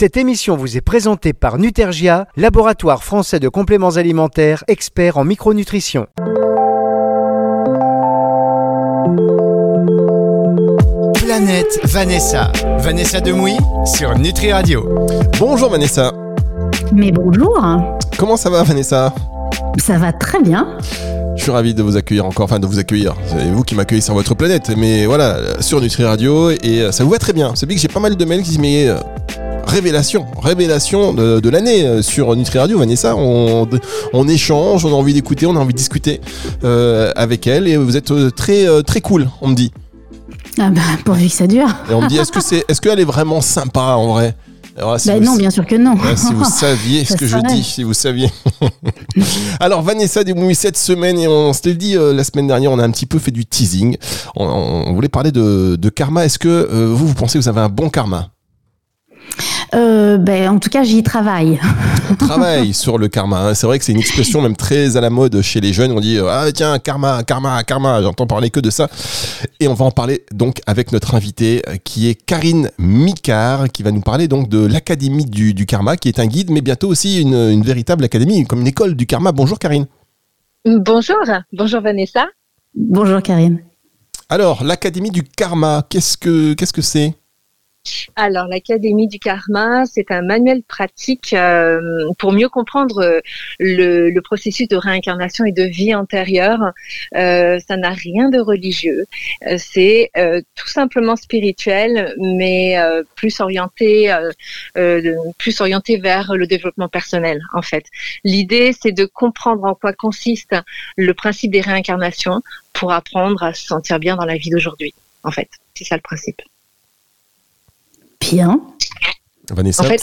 Cette émission vous est présentée par Nutergia, laboratoire français de compléments alimentaires, expert en micronutrition. Planète Vanessa. Vanessa Demouy sur Nutri Radio. Bonjour Vanessa. Mais bonjour. Comment ça va Vanessa? Ça va très bien. Je suis ravi de vous accueillir encore, enfin de vous accueillir. C'est vous qui m'accueillez sur votre planète, mais voilà, sur Nutri Radio, et euh, ça vous va très bien. C'est bien que j'ai pas mal de mails qui disent, mais euh, révélation, révélation de, l'année euh, sur Nutri Radio, Vanessa. On, on échange, on a envie d'écouter, on a envie de discuter avec elle, et vous êtes très, très cool, on me dit. Ah bah, pourvu que ça dure. Et on me dit, est-ce que c'est, est-ce qu'elle est vraiment sympa en vrai? Bah non, bien sûr que non. si vous saviez ce que je dis, si vous saviez. Alors Vanessa Desmouilles, cette semaine, et on s'était dit euh, la semaine dernière, on a un petit peu fait du teasing. On, voulait parler de, karma. Est-ce que euh, vous, vous pensez que vous avez un bon karma? Euh, ben, en tout cas, j'y travaille. On travaille sur le karma. Hein. C'est vrai que c'est une expression même très à la mode chez les jeunes. On dit ah tiens karma, karma, karma. J'entends parler que de ça. Et on va en parler donc avec notre invitée euh, qui est Karine Micard, qui va nous parler donc de l'académie du, karma, qui est un guide, mais bientôt aussi une, une véritable académie, comme une école du karma. Bonjour Karine. Bonjour, bonjour Vanessa. Bonjour Karine. Alors, l'Académie du Karma, qu'est-ce que qu'est-ce que c'est? Alors, l'Académie du Karma, c'est un manuel pratique euh, pour mieux comprendre euh, le, processus de réincarnation et de vie antérieure. Euh, ça n'a rien de religieux. c'est tout simplement spirituel, mais plus orienté, plus orienté vers le développement personnel, en fait. L'idée, c'est de comprendre en quoi consiste le principe des réincarnations pour apprendre à se sentir bien dans la vie d'aujourd'hui. En fait, c'est ça le principe. Bien. Vanessa. En fait,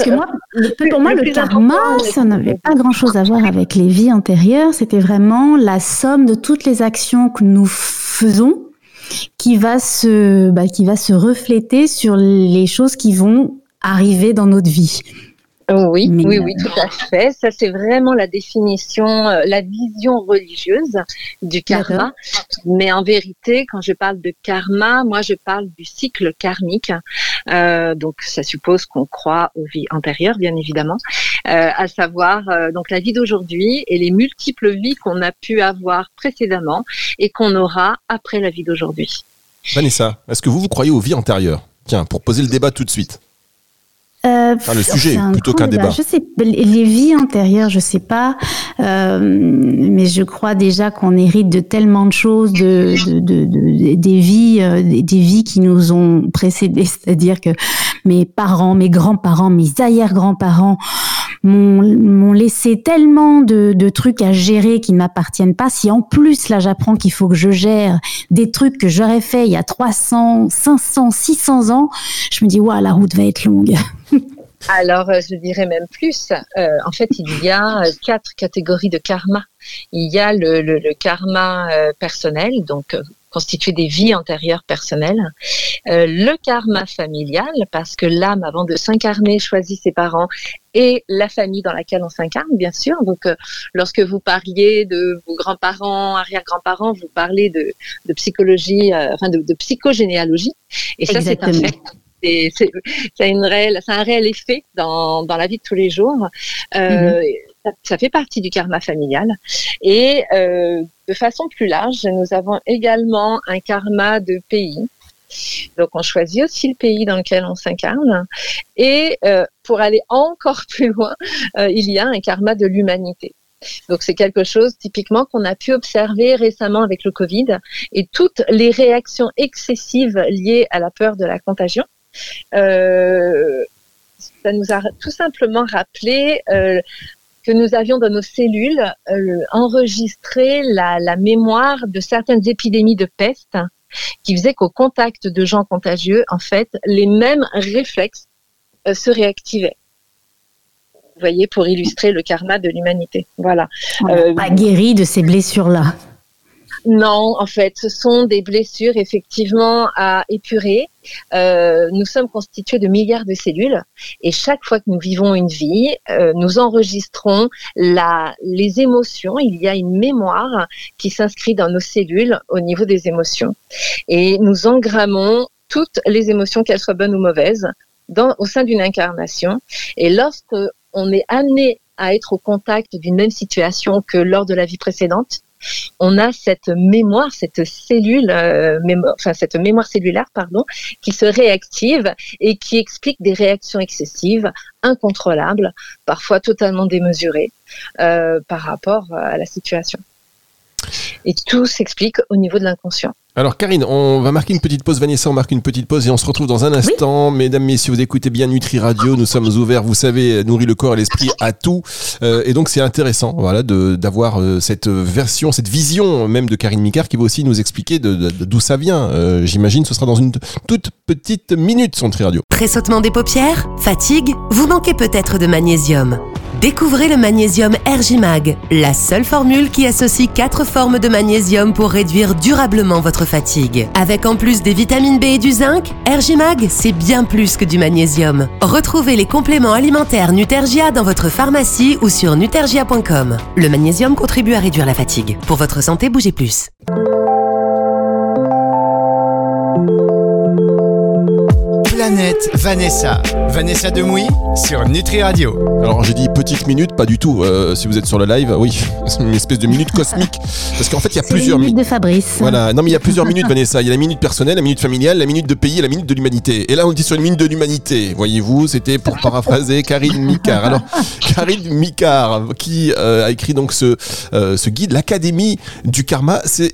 pour moi, le, karma, ça n'avait pas grand-chose à voir avec les vies antérieures. C'était vraiment la somme de toutes les actions que nous faisons qui va se, bah, qui va se refléter sur les choses qui vont arriver dans notre vie. Oui, oui, oui, tout à fait. Ça, c'est vraiment la définition, euh, la vision religieuse du karma. Mais en vérité, quand je parle de karma, moi, je parle du cycle karmique. Euh, donc, ça suppose qu'on croit aux vies antérieures, bien évidemment, euh, à savoir donc la vie d'aujourd'hui et les multiples vies qu'on a pu avoir précédemment et qu'on aura après la vie d'aujourd'hui. Vanessa, est-ce que vous, vous croyez aux vies antérieures? Tiens, pour poser le débat tout de suite. Euh, le sujet plutôt qu'un débat. Je sais, les vies antérieures, je sais pas, euh, mais je crois déjà qu'on hérite de tellement de choses, de, de, de, des vies, euh, des vies qui nous ont précédés. C'est-à-dire que mes parents, mes grands-parents, mes arrière-grands-parents m'ont laissé tellement de, trucs à gérer qui ne m'appartiennent pas. Si en plus là j'apprends qu'il faut que je gère des trucs que j'aurais fait il y a 300, 500, 600 ans, je me dis waouh la route va être longue. Alors, euh, je dirais même plus. Euh, en fait, il y a euh, quatre catégories de karma. Il y a le, le karma personnel, donc constitué des vies antérieures personnelles, le karma familial, parce que l'âme, avant de s'incarner, choisit ses parents et la famille dans laquelle on s'incarne, bien sûr. Donc, lorsque vous parliez de vos grands-parents, arrière-grands-parents, vous parlez de, de psychologie, enfin de, de, psychogénéalogie. Et ça, c'est un fait c'est un réel effet dans, dans, la vie de tous les jours. Euh, mhm. Ça, fait partie du karma familial. Et euh, de façon plus large, nous avons également un karma de pays. Donc on choisit aussi le pays dans lequel on s'incarne. Et euh, pour aller encore plus loin, il y a un karma de l'humanité. Donc c'est quelque chose typiquement qu'on a pu observer récemment avec le Covid et toutes les réactions excessives liées à la peur de la contagion. Euh, ça nous a tout simplement rappelé euh, que nous avions dans nos cellules euh, enregistré la, la, mémoire de certaines épidémies de peste qui faisaient qu'au contact de gens contagieux, en fait, les mêmes réflexes se réactivaient. Vous voyez, pour illustrer le karma de l'humanité. Voilà. On pas guéri de ces blessures-là. Non, en fait, ce sont des blessures effectivement à épurer. Euh, nous sommes constitués de milliards de cellules et chaque fois que nous vivons une vie, euh, nous enregistrons la, les émotions. Il y a une mémoire qui s'inscrit dans nos cellules au niveau des émotions et nous engrammons toutes les émotions, qu'elles soient bonnes ou mauvaises, dans, au sein d'une incarnation. Et lorsque on est amené à être au contact d'une même situation que lors de la vie précédente, on a cette mémoire, cette cellule, euh, enfin cette mémoire cellulaire, pardon, qui se réactive et qui explique des réactions excessives, incontrôlables, parfois totalement démesurées euh, par rapport à la situation. Et tout s'explique au niveau de l'inconscient. Alors Karine, on va marquer une petite pause. Vanessa, on marque une petite pause et on se retrouve dans un instant. Mesdames, messieurs, vous écoutez bien Nutri Radio. Nous sommes ouverts, vous savez, nourrit le corps et l'esprit à tout. Euh, et donc c'est intéressant, voilà, d'avoir euh, cette version, cette vision même de Karine Micard qui va aussi nous expliquer d'où ça vient. Euh, j'imagine, ce sera dans une toute petite minute son Nutri Radio. Pressautement des paupières, fatigue, vous manquez peut-être de magnésium. Découvrez le magnésium Ergimag, la seule formule qui associe quatre formes de magnésium pour réduire durablement votre fatigue. Avec en plus des vitamines B et du zinc, Ergimag, c'est bien plus que du magnésium. Retrouvez les compléments alimentaires Nutergia dans votre pharmacie ou sur nutergia.com. Le magnésium contribue à réduire la fatigue. Pour votre santé, bougez plus. Planète Vanessa. Vanessa Demouy sur Nutri Radio. Alors j'ai dit petite minute, pas du tout. Euh, si vous êtes sur le live, oui, c'est une espèce de minute cosmique. Parce qu'en fait, il y a plusieurs minutes. de Fabrice. Voilà, non mais il y a plusieurs minutes, Vanessa. Il y a la minute personnelle, la minute familiale, la minute de pays et la minute de l'humanité. Et là, on dit sur une minute de l'humanité. Voyez-vous, c'était pour paraphraser Karine Micard. Alors, Karine Micard, qui euh, a écrit donc ce, euh, ce guide, l'Académie du Karma. C'est,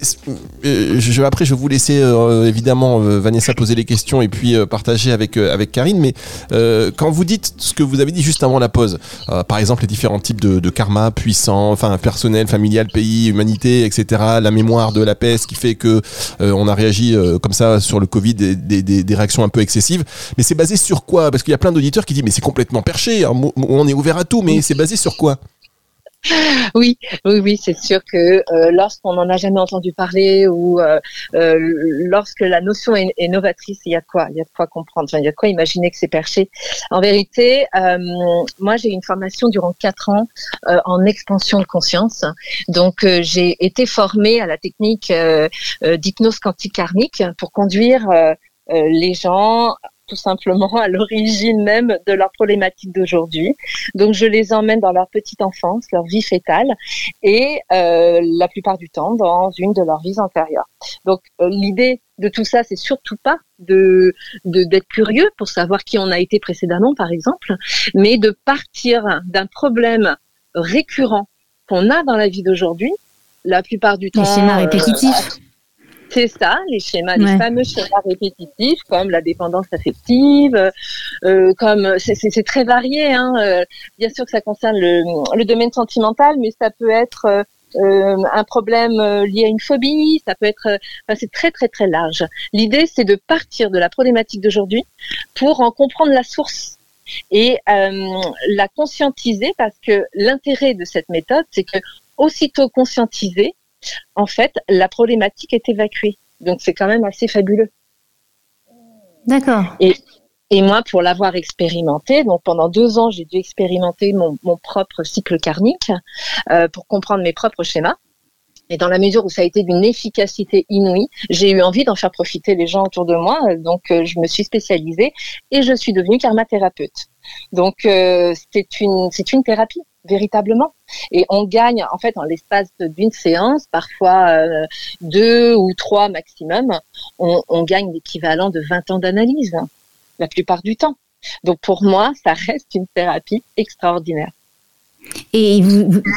je, après, je vais vous laisser évidemment Vanessa poser les questions et puis partager avec avec, euh, avec Karine, mais euh, quand vous dites ce que vous avez dit juste avant la pause, euh, par exemple les différents types de, karma puissants, enfin personnel, familial, pays, humanité, etc., la mémoire de la peste qui fait que on a réagi comme ça sur le Covid, des, des, des, réactions un peu excessives, mais c'est basé sur quoi? Parce qu'il y a plein d'auditeurs qui disent mais c'est complètement perché, on est ouvert à tout, mais c'est basé sur quoi? oui, oui, oui, c'est sûr que euh, lorsqu'on n'en a jamais entendu parler ou euh, euh, lorsque la notion est, novatrice, il y a de quoi, il y a de quoi comprendre, il y a de quoi imaginer que c'est perché. En vérité, moi j'ai une formation durant quatre ans en expansion de conscience, donc j'ai été formée à la technique d'hypnose quantique karmique pour conduire les gens tout simplement à l'origine même de leurs problématiques d'aujourd'hui. Donc je les emmène dans leur petite enfance, leur vie fétale, et euh, la plupart du temps dans une de leurs vies antérieures. Donc euh, l'idée de tout ça, c'est surtout pas de d'être curieux pour savoir qui on a été précédemment, par exemple, mais de partir d'un problème récurrent qu'on a dans la vie d'aujourd'hui. La plupart du temps. Les schémas répétitifs. C'est ça, les schémas, les fameux schémas répétitifs, comme la dépendance affective, euh, comme c'est très varié. Hein, euh, bien sûr que ça concerne le, domaine sentimental, mais ça peut être euh, un problème lié à une phobie, ça peut être, enfin, c'est très très très large. L'idée, c'est de partir de la problématique d'aujourd'hui pour en comprendre la source et la conscientiser, parce que l'intérêt de cette méthode, c'est que aussitôt conscientisé, en fait, la problématique est évacuée. Donc c'est quand même assez fabuleux. D'accord. Et, moi, pour l'avoir expérimenté, donc pendant deux ans, j'ai dû expérimenter mon, propre cycle karmique euh, pour comprendre mes propres schémas. Et dans la mesure où ça a été d'une efficacité inouïe, j'ai eu envie d'en faire profiter les gens autour de moi. Donc, euh, je me suis spécialisée et je suis devenue karmathérapeute. Donc, euh, c'est une, c'est une thérapie véritablement. Et on gagne, en fait, en l'espace d'une séance, parfois euh, deux ou trois maximum, on, gagne l'équivalent de 20 ans d'analyse, la plupart du temps. Donc pour moi, ça reste une thérapie extraordinaire. Et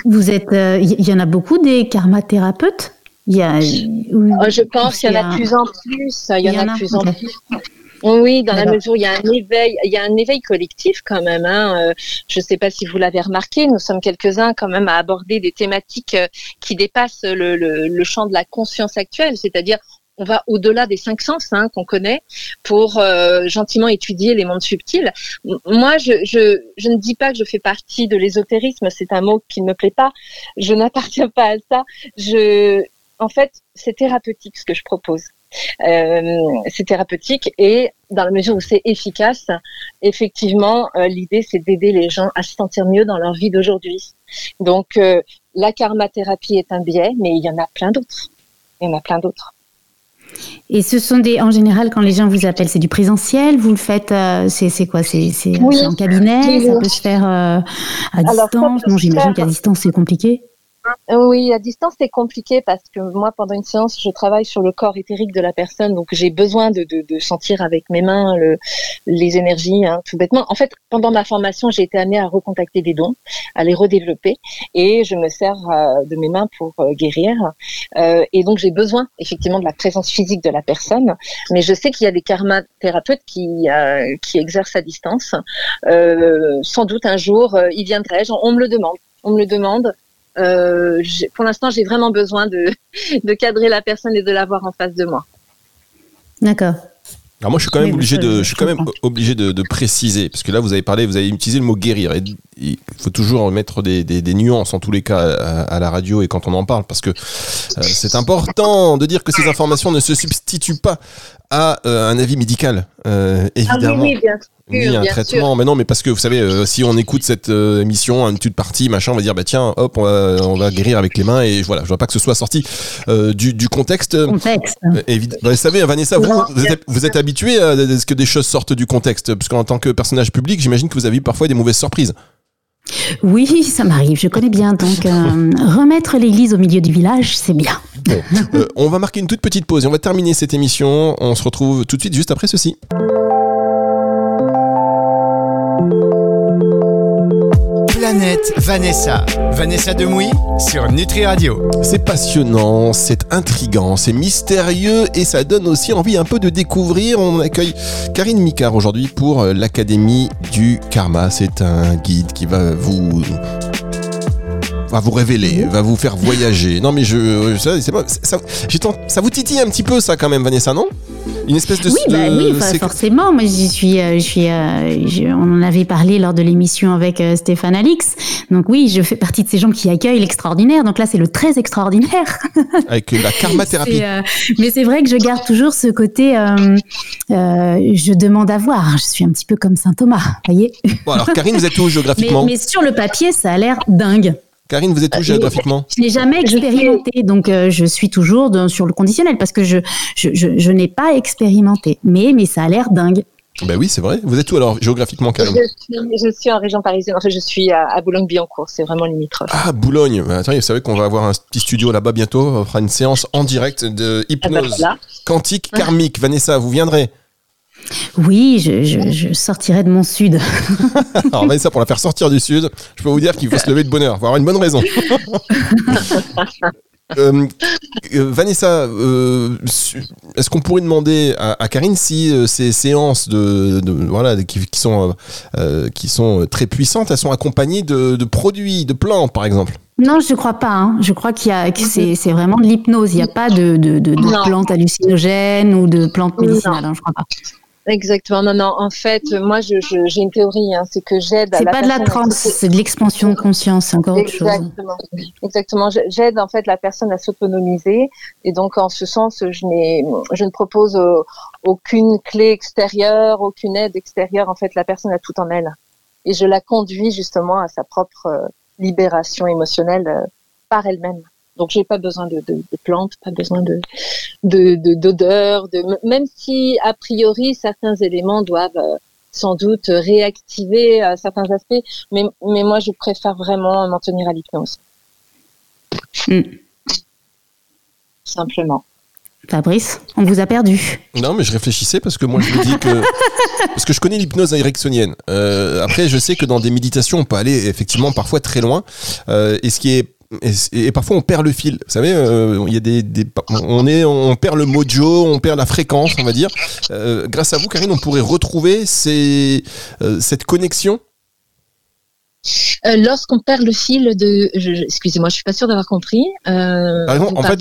vous, êtes, euh, il y en a beaucoup des karmathérapeutes il y a, oh, Je pense qu'il y en a de plus en plus. Il y, en a de plus en plus. Oui, dans la mesure où il y a un éveil, il y a un éveil collectif quand même. Hein. Euh, je ne sais pas si vous l'avez remarqué, nous sommes quelques-uns quand même à aborder des thématiques euh, qui dépassent le, le, champ de la conscience actuelle, c'est-à-dire on va au-delà des cinq sens hein, qu'on connaît pour euh, gentiment étudier les mondes subtils. Moi, je, je, je, ne dis pas que je fais partie de l'ésotérisme, c'est un mot qui ne me plaît pas. Je n'appartiens pas à ça. Je, en fait, c'est thérapeutique ce que je propose. Euh, c'est thérapeutique et dans la mesure où c'est efficace, effectivement, euh, l'idée c'est d'aider les gens à se sentir mieux dans leur vie d'aujourd'hui. Donc euh, la karmathérapie est un biais, mais il y en a plein d'autres. Il y en a plein d'autres. Et ce sont des, en général, quand les gens vous appellent, c'est du présentiel. Vous le faites, euh, c'est quoi? C'est en cabinet. Ça peut se faire euh, à distance? Non, j'imagine qu'à distance c'est compliqué. Oui, à distance, c'est compliqué parce que moi, pendant une séance, je travaille sur le corps éthérique de la personne, donc j'ai besoin de, de, sentir avec mes mains le, les énergies, hein, tout bêtement. En fait, pendant ma formation, j'ai été amenée à recontacter des dons, à les redévelopper, et je me sers euh, de mes mains pour euh, guérir. Euh, et donc, j'ai besoin effectivement de la présence physique de la personne, mais je sais qu'il y a des karma thérapeutes qui, qui exercent à distance. sans doute un jour, ils viendraient, on me le demande. On me le demande. Euh, pour l'instant, j'ai vraiment besoin de, de cadrer la personne et de l'avoir en face de moi. D'accord. Alors moi, je suis quand même obligé de, je suis quand même obligé de, de, préciser, parce que là, vous avez parlé, vous avez utilisé le mot guérir. Et il faut toujours mettre des, des, des nuances en tous les cas à, la radio et quand on en parle, parce que euh, c'est important de dire que ces informations ne se substituent pas à euh, un avis médical, euh, évidemment. Ah oui, bien ni un traitement. Mais non, mais parce que vous savez, euh, si on écoute cette euh, émission, une toute partie, machin, on va dire, bah tiens, hop, on va, on va guérir avec les mains et voilà. Je vois pas que ce soit sorti euh, du, du, contexte. Contexte. Bah, vous savez, Vanessa, vous, vous êtes, vous êtes habitué à ce que des choses sortent du contexte, parce qu'en tant que personnage public, j'imagine que vous avez eu parfois des mauvaises surprises. Oui, ça m'arrive, je connais bien. Donc, remettre l'église au milieu du village, c'est bien. Bon, on va marquer une toute petite pause et on va terminer cette émission. On se retrouve tout de suite juste après ceci. Vanessa. Vanessa Demouy sur Nutri Radio. C'est passionnant, c'est intrigant, c'est mystérieux et ça donne aussi envie un peu de découvrir. On accueille Karine Micard aujourd'hui pour l'Académie du Karma. C'est un guide qui va vous va vous révéler, va vous faire voyager. Non, mais je, ça, pas, ça, ça, vous titille un petit peu ça quand même, Vanessa, non? Une espèce de. Oui, bah, oui forcément. Moi, j'y suis, euh, je suis, euh, on en avait parlé lors de l'émission avec euh, Stéphane Alix. Donc oui, je fais partie de ces gens qui accueillent l'extraordinaire. Donc là, c'est le très extraordinaire. Avec la karma thérapie. mais c'est vrai que je garde toujours ce côté. je demande à voir. Je suis un petit peu comme Saint Thomas, voyez. Bon, alors Karine, vous êtes où géographiquement mais, mais sur le papier, ça a l'air dingue. Karine, vous êtes où euh, géographiquement Je n'ai jamais expérimenté, donc euh, je suis toujours sur le conditionnel parce que je, je, je, n'ai pas expérimenté. Mais, mais ça a l'air dingue. Ben oui, c'est vrai. Vous êtes où alors géographiquement, Karine je suis, en région parisienne. En fait, je suis à, Boulogne-Billancourt. C'est vraiment limitrophe. Ah, Boulogne. Ben, attends, vous savez qu'on va avoir un petit studio là-bas bientôt. On fera une séance en direct de hypnose ah, ben quantique karmique. Vanessa, vous viendrez oui, je, sortirai de mon sud. Alors, ça pour la faire sortir du sud, je peux vous dire qu'il faut se lever de bonheur. Il faut avoir une bonne raison. Euh, euh, Vanessa, euh, est-ce qu'on pourrait demander à, Karine si ces séances de, voilà qui, sont qui sont très puissantes, elles sont accompagnées de, produits, de plantes par exemple? Non, je ne crois pas. Hein. Je crois qu'il y a que c'est vraiment de l'hypnose. Il n'y a pas de, plantes hallucinogènes ou de plantes médicinales. Hein, je crois pas. Exactement. Non, non. En fait, moi, j'ai je, une théorie, hein, c'est que j'aide. C'est pas de la transe, c'est de l'expansion de conscience, encore autre chose. Exactement. Exactement. J'aide en fait la personne à s'autonomiser, et donc en ce sens, je n'ai, je ne propose euh, aucune clé extérieure, aucune aide extérieure. En fait, la personne a tout en elle, et je la conduis justement à sa propre euh, libération émotionnelle euh, par elle-même. Donc j'ai pas besoin de, de, de, plantes, pas besoin de d'odeur, de, de, même si a priori certains éléments doivent euh, sans doute réactiver euh, certains aspects, mais, mais moi je préfère vraiment m'en tenir à l'hypnose. Mm. Simplement. Fabrice, on vous a perdu. Non, mais je réfléchissais parce que moi je me dis que parce que je connais l'hypnose ericksonienne. Euh, après, je sais que dans des méditations, on peut aller effectivement parfois très loin. Euh, et ce qui est et, parfois on perd le fil. Vous savez, euh, il y a des, on est, on perd le mojo, on perd la fréquence, on va dire. Euh, grâce à vous, Karine, on pourrait retrouver euh, cette connexion euh, lorsqu'on perd le fil de, excusez-moi, je suis pas sûre d'avoir compris. Euh, en fait,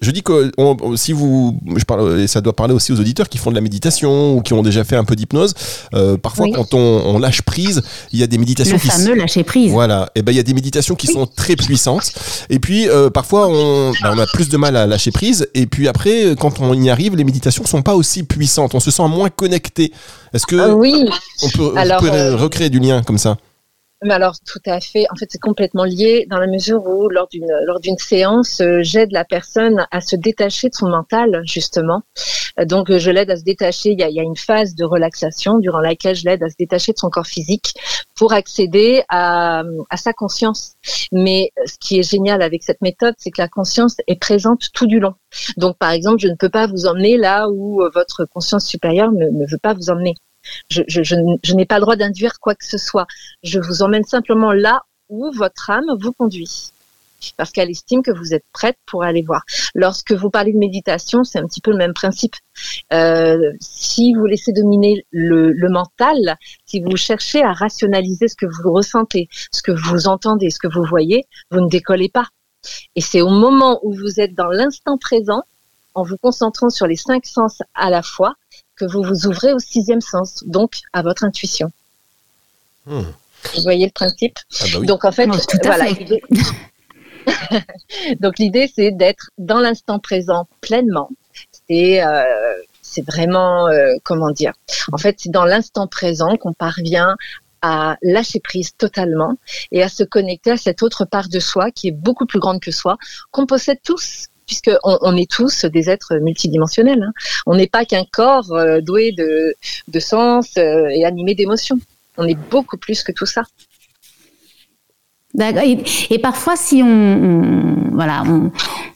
je dis que si vous, je parle, et ça doit parler aussi aux auditeurs qui font de la méditation ou qui ont déjà fait un peu d'hypnose. Euh, parfois, quand on, lâche prise, il y a des méditations. Le fameux lâcher prise. Voilà. Et ben, il y a des méditations qui sont très puissantes. Et puis, parfois, on, ben, on a plus de mal à lâcher prise. Et puis après, quand on y arrive, les méditations sont pas aussi puissantes. On se sent moins connecté. Est-ce que oui. on peut, on peut recréer du lien comme ça? Mais alors tout à fait. En fait, c'est complètement lié dans la mesure où lors d'une lors d'une séance, euh, j'aide la personne à se détacher de son mental justement. Euh, donc je l'aide à se détacher. Il y, a, il y a, une phase de relaxation durant laquelle je l'aide à se détacher de son corps physique pour accéder à, à sa conscience. Mais ce qui est génial avec cette méthode, c'est que la conscience est présente tout du long. Donc par exemple, je ne peux pas vous emmener là où euh, votre conscience supérieure ne, ne veut pas vous emmener. Je, je, je, je n'ai pas le droit d'induire quoi que ce soit. Je vous emmène simplement là où votre âme vous conduit. Parce qu'elle estime que vous êtes prête pour aller voir. Lorsque vous parlez de méditation, c'est un petit peu le même principe. Euh, si vous laissez dominer le, le, mental, si vous cherchez à rationaliser ce que vous ressentez, ce que vous entendez, ce que vous voyez, vous ne décollez pas. Et c'est au moment où vous êtes dans l'instant présent, en vous concentrant sur les cinq sens à la fois, que vous vous ouvrez au sixième sens, donc à votre intuition. Hmm. Vous voyez le principe ah bah oui. Donc en fait, Oui, tout à voilà. fait. Donc l'idée c'est d'être dans l'instant présent pleinement. C'est euh, c'est vraiment euh, comment dire? En fait, c'est dans l'instant présent qu'on parvient à lâcher prise totalement et à se connecter à cette autre part de soi qui est beaucoup plus grande que soi, qu'on possède tous puisque on, est tous des êtres multidimensionnels. hein. On n'est pas qu'un corps euh, doué de, sens euh, et animé d'émotions. On est beaucoup plus que tout ça. Et, et parfois, si on, voilà,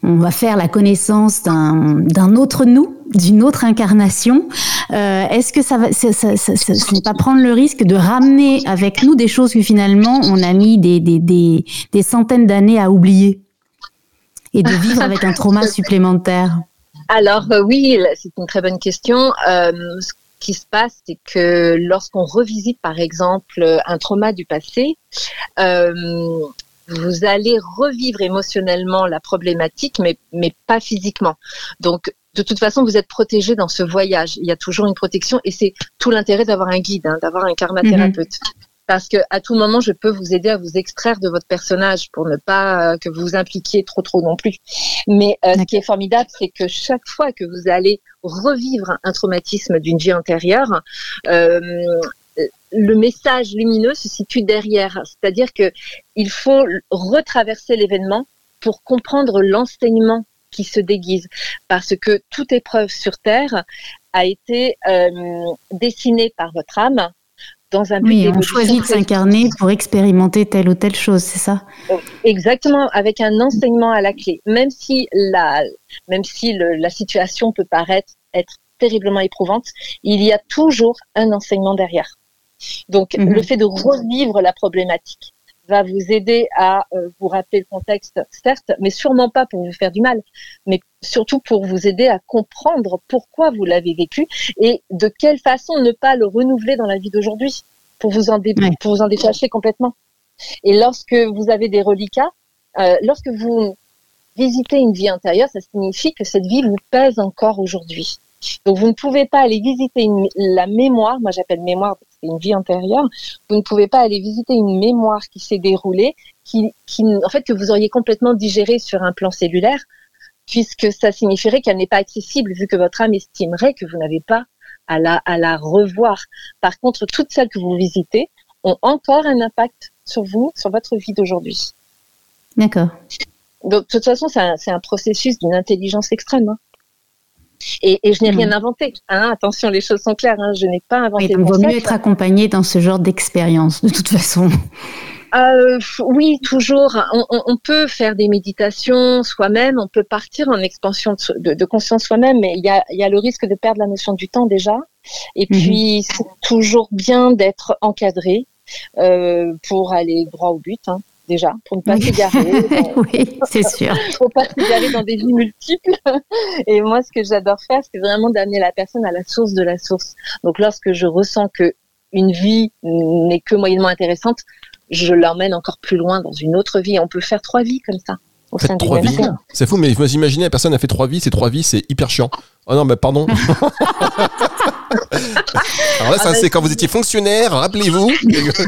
on, va faire la connaissance d'un autre nous, d'une autre incarnation, euh, est-ce que ça va, ça, ça, ça- ce n'est pas prendre le risque de ramener avec nous des choses que finalement on a mis des centaines d'années à oublier? Et de vivre avec un trauma supplémentaire Alors euh, oui, c'est une très bonne question. Euh, ce qui se passe, c'est que lorsqu'on revisite, par exemple, un trauma du passé, euh, vous allez revivre émotionnellement la problématique, mais, mais pas physiquement. Donc, de toute façon, vous êtes protégé dans ce voyage. Il y a toujours une protection et c'est tout l'intérêt d'avoir un guide, hein, d'avoir un karmathérapeute. Parce que à tout moment, je peux vous aider à vous extraire de votre personnage pour ne pas euh, que vous vous impliquiez trop trop non plus. Mais euh, ce qui est formidable, c'est que chaque fois que vous allez revivre un traumatisme d'une vie antérieure, euh, le message lumineux se situe derrière. C'est-à-dire que il faut retraverser l'événement pour comprendre l'enseignement qui se déguise. Parce que toute épreuve sur Terre a été euh, dessinée par votre âme dans un but Oui, on choisit de s'incarner pour expérimenter telle ou telle chose, c'est ça? Exactement, avec un enseignement à la clé. Même si la, même si le, la situation peut paraître être terriblement éprouvante, il y a toujours un enseignement derrière. Donc, Mhm. le fait de revivre la problématique va vous aider à euh, vous rappeler le contexte, certes, mais sûrement pas pour vous faire du mal, mais surtout pour vous aider à comprendre pourquoi vous l'avez vécu et de quelle façon ne pas le renouveler dans la vie d'aujourd'hui pour vous en dé- Ouais. pour vous en détacher complètement. Et lorsque vous avez des reliquats, euh, lorsque vous visitez une vie antérieure, ça signifie que cette vie vous pèse encore aujourd'hui. Donc vous ne pouvez pas aller visiter une- la mémoire, moi j'appelle mémoire une vie antérieure, vous ne pouvez pas aller visiter une mémoire qui s'est déroulée, qui, qui, en fait, que vous auriez complètement digérée sur un plan cellulaire, puisque ça signifierait qu'elle n'est pas accessible, vu que votre âme estimerait que vous n'avez pas à la, à la revoir. Par contre, toutes celles que vous visitez ont encore un impact sur vous, sur votre vie d'aujourd'hui. D'accord. Donc, de toute façon, c'est un, processus d'une intelligence extrême. hein. Et, et je n'ai Mhm. rien inventé. Hein, attention, les choses sont claires. Hein, je n'ai pas inventé donc vaut mieux être accompagné dans ce genre d'expérience, de toute façon. Euh, oui, toujours. On, on- on peut faire des méditations soi-même, on peut partir en expansion de, de- de conscience soi-même, mais il y a, il y a le risque de perdre la notion du temps déjà. Et Mhm. puis, c'est toujours bien d'être encadré euh, pour aller droit au but, hein, déjà, pour ne pas Oui. s'égarer. dans- oui, c'est sûr. faut pas s'égarer dans des vies multiples. Et moi, ce que j'adore faire, c'est vraiment d'amener la personne à la source de la source. Donc, lorsque je ressens que une vie n'est que moyennement intéressante, je l'emmène encore plus loin dans une autre vie. On peut faire trois vies comme ça. Au sein trois vies. vie. C'est fou, mais vous imaginez, la personne a fait trois vies, ces trois vies, c'est hyper chiant. Oh non, mais pardon. Alors là, ça, Ah bah, c'est quand vous étiez fonctionnaire, rappelez-vous.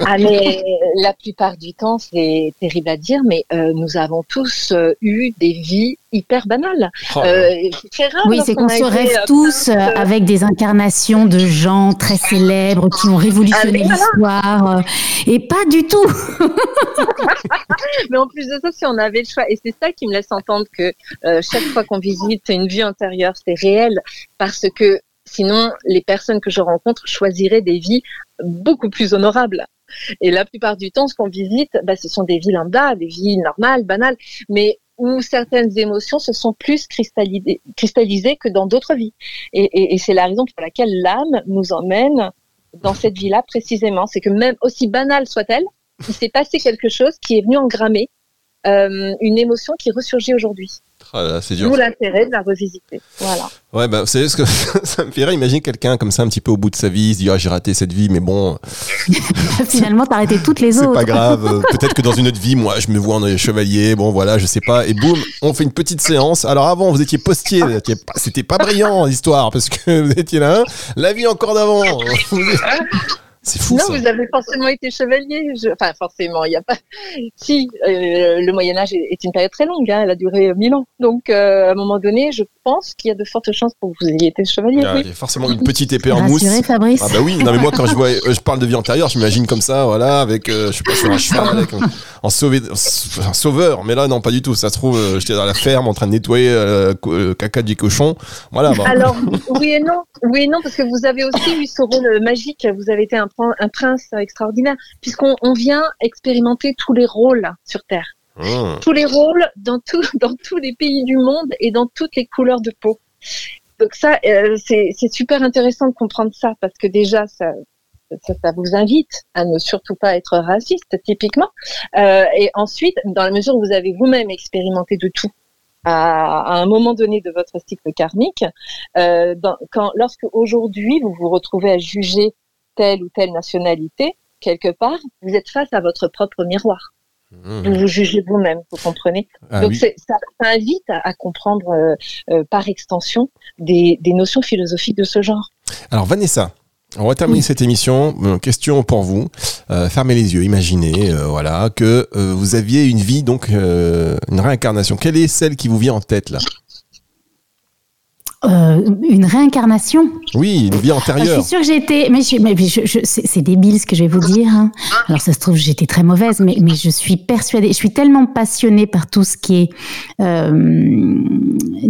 Ah, mais la plupart du temps, c'est terrible à dire, mais euh, nous avons tous euh, eu des vies hyper banales. Oh, Euh, c'est très rare. Oui, c'est qu'on se rêve euh, tous euh, euh, avec des incarnations de gens très célèbres qui ont révolutionné Ah, l'histoire. euh, et pas du tout. Mais en plus de ça, si on avait le choix, et c'est ça qui me laisse entendre que euh, chaque fois qu'on visite une vie antérieure, c'est réel, parce que sinon, les personnes que je rencontre choisiraient des vies beaucoup plus honorables. Et la plupart du temps, ce qu'on visite, bah, ce sont des vies lambda, des vies normales, banales, mais où certaines émotions se sont plus cristallisées, que dans d'autres vies. Et, et, et c'est la raison pour laquelle l'âme nous emmène dans cette vie-là précisément. C'est que même aussi banale soit-elle, il s'est passé quelque chose qui est venu engrammer euh, une émotion qui ressurgit aujourd'hui. Ah c'est dur. D'où l'intérêt de la revisiter. Voilà. Ouais, bah, vous savez ce que ça me fait rire. Imaginez quelqu'un comme ça, un petit peu au bout de sa vie, il se dit, ah, j'ai raté cette vie, mais bon, Finalement, t'as arrêté toutes les c'est autres. pas grave. Peut-être que dans une autre vie, moi, je me vois en chevalier, bon, voilà, je sais pas. Et boum, on fait une petite séance. Alors avant, vous étiez postier, c'était pas brillant, l'histoire, parce que vous étiez là, hein. la vie encore d'avant. C'est fou, non, ça. vous avez forcément été chevalier. Je... Enfin, forcément, il n'y a pas. Si, euh, le Moyen Âge est une période très longue. Hein, elle a duré mille ans. Donc, euh, à un moment donné, je pense qu'il y a de fortes chances pour que vous ayez été chevalier. Ah, oui. Il y a forcément une petite épée en mousse. Rassuré, Fabrice. Ah bah oui, non mais moi quand je vois, euh, je parle de vie antérieure, j'imagine comme ça, voilà, avec, euh, je sais pas, sur un cheval, avec, un- sauvé, en sauveur, mais là non pas du tout, ça se trouve, euh, j'étais dans la ferme en train de nettoyer euh, euh, caca du cochon, voilà. Bon. Alors, oui et non. Oui et non, parce que vous avez aussi eu ce rôle magique. Vous avez été un, un prince extraordinaire, puisqu'on on vient expérimenter tous les rôles sur Terre. Hum. tous les rôles dans, tout, dans tous les pays du monde et dans toutes les couleurs de peau. Donc ça, euh, c'est c'est super intéressant de comprendre ça parce que déjà, ça, ça, ça vous invite à ne surtout pas être raciste, typiquement. Euh, et ensuite, dans la mesure où vous avez vous-même expérimenté de tout à, à un moment donné de votre cycle karmique, euh, dans, quand, lorsque aujourd'hui vous vous retrouvez à juger telle ou telle nationalité, quelque part, vous êtes face à votre propre miroir. Hum. Vous vous jugez vous-même, vous comprenez? Ah donc oui. ça, ça invite à, à comprendre euh, euh, par extension des, des notions philosophiques de ce genre. Alors Vanessa, on va terminer cette émission. Question pour vous. Euh, fermez les yeux, imaginez, voilà, que vous aviez une vie, donc une réincarnation. Quelle est celle qui vous vient en tête là? Euh, une réincarnation. Oui, une vie Ah, je antérieure. suis sûre que j'ai été, mais, je- mais je- je- c'est débile ce que je vais vous dire. hein. Alors ça se trouve j'étais très mauvaise, mais, mais je suis persuadée, je suis tellement passionnée par tout ce qui est euh,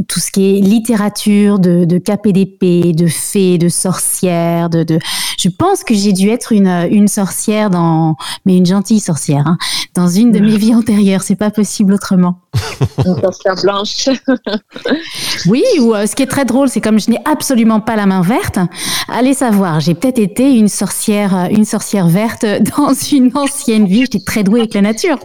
tout ce qui est littérature, de, de d'épée, de fées, de sorcières, de, de. Je pense que j'ai dû être une une sorcière dans, mais une gentille sorcière, hein, dans une de mes vies antérieures. C'est pas possible autrement. Une sorcière blanche. Oui, ou euh, ce qui est très drôle, c'est comme je n'ai absolument pas la main verte. Allez savoir, j'ai peut-être été une sorcière, euh, une sorcière verte dans une ancienne vie. J'étais très douée avec la nature.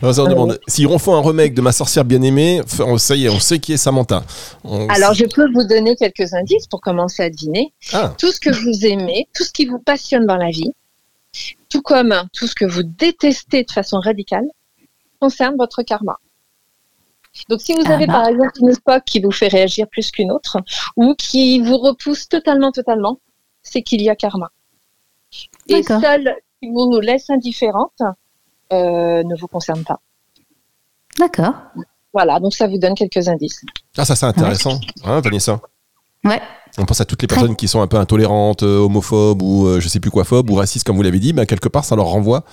Alors, ça, on demande, si on fait un remake de ma sorcière bien-aimée, f- ça y est, on sait qui est Samantha. On- Alors je peux vous donner quelques indices pour commencer à deviner. Ah. Tout ce que vous aimez, tout ce qui vous passionne dans la vie, tout comme tout ce que vous détestez de façon radicale, concerne votre karma. Donc si vous Ah avez bah. par exemple une époque qui vous fait réagir plus qu'une autre, ou qui vous repousse totalement, totalement, c'est qu'il y a karma. Et seul qui vous nous laisse indifférente euh, ne vous concerne pas. D'accord. Voilà, donc ça vous donne quelques indices. Ah, ça c'est intéressant, hein, Vanessa? Ouais. On pense à toutes les Très. personnes qui sont un peu intolérantes, euh, homophobes ou euh, je sais plus quoi phobes ou racistes comme vous l'avez dit, bah, quelque part ça leur renvoie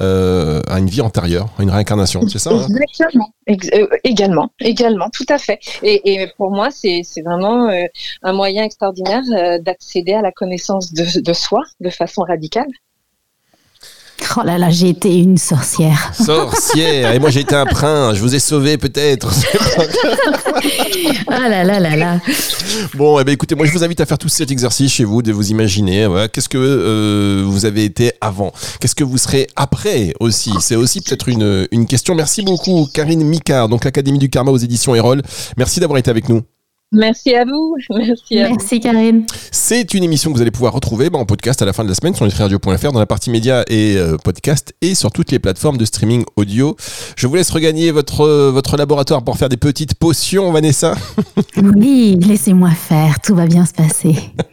euh, à une vie antérieure, à une réincarnation, c'est ça hein? Exactement. Ex- euh, également, également, tout à fait. Et, et pour moi, c'est c'est vraiment euh, un moyen extraordinaire euh, d'accéder à la connaissance de, de soi de façon radicale. Oh là là, j'ai été une sorcière. Sorcière Et moi j'ai été un prince, je vous ai sauvé peut-être Ah là là là là. Bon, eh ben, écoutez, moi je vous invite à faire tout cet exercice chez vous, de vous imaginer, voilà, qu'est-ce que euh, vous avez été avant, qu'est-ce que vous serez après aussi? C'est aussi peut-être une, une question. Merci beaucoup, Karine Micard, donc l'Académie du Karma aux éditions Erol. Merci d'avoir été avec nous. Merci à vous. Merci, à Merci Karine. C'est une émission que vous allez pouvoir retrouver bah, en podcast à la fin de la semaine sur nutriradio.fr dans la partie médias et euh, podcast et sur toutes les plateformes de streaming audio. Je vous laisse regagner votre, euh, votre laboratoire pour faire des petites potions, Vanessa. Oui, laissez-moi faire, tout va bien se passer.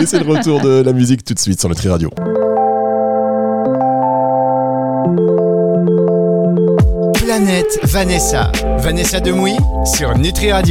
et c'est le retour de la musique tout de suite sur Nutri Radio. Planète Vanessa. Vanessa Demouy sur Nutri Radio.